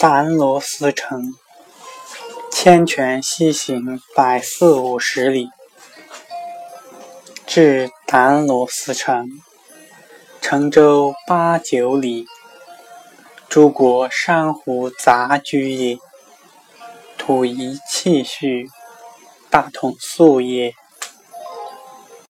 丹罗斯城，千泉西行百四五十里，至丹罗斯城。乘舟八九里，诸国珊瑚杂居也。土宜气序，大同素也。